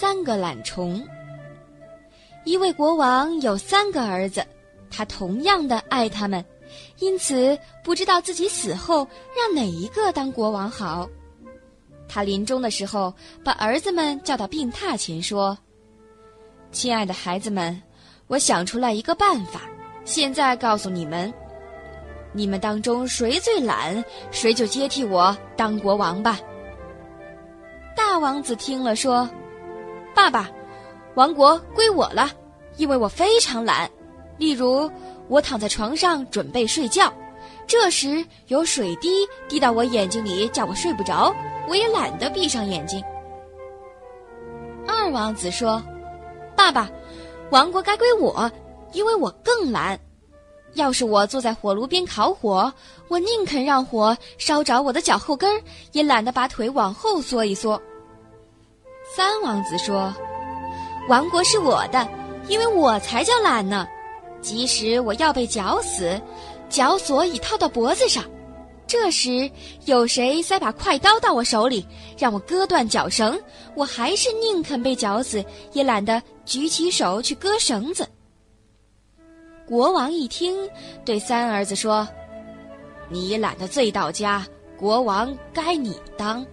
三个懒虫。一位国王有三个儿子，他同样的爱他们，因此不知道自己死后让哪一个当国王好。他临终的时候，把儿子们叫到病榻前说：“亲爱的孩子们，我想出来一个办法，现在告诉你们，你们当中谁最懒，谁就接替我当国王吧。”大王子听了说：“爸爸，王国归我了，因为我非常懒。例如，我躺在床上准备睡觉，这时有水滴滴到我眼睛里，叫我睡不着，我也懒得闭上眼睛。”二王子说：“爸爸，王国该归我，因为我更懒。要是我坐在火炉边烤火，我宁肯让火烧着我的脚后跟，也懒得把腿往后缩一缩。”三王子说：“王国是我的，因为我才叫懒呢。即使我要被绞死，绞索已套到脖子上，这时有谁塞把快刀到我手里，让我割断绞绳，我还是宁肯被绞死，也懒得举起手去割绳子。”国王一听，对三儿子说：“你懒得最到家，国王该你当。”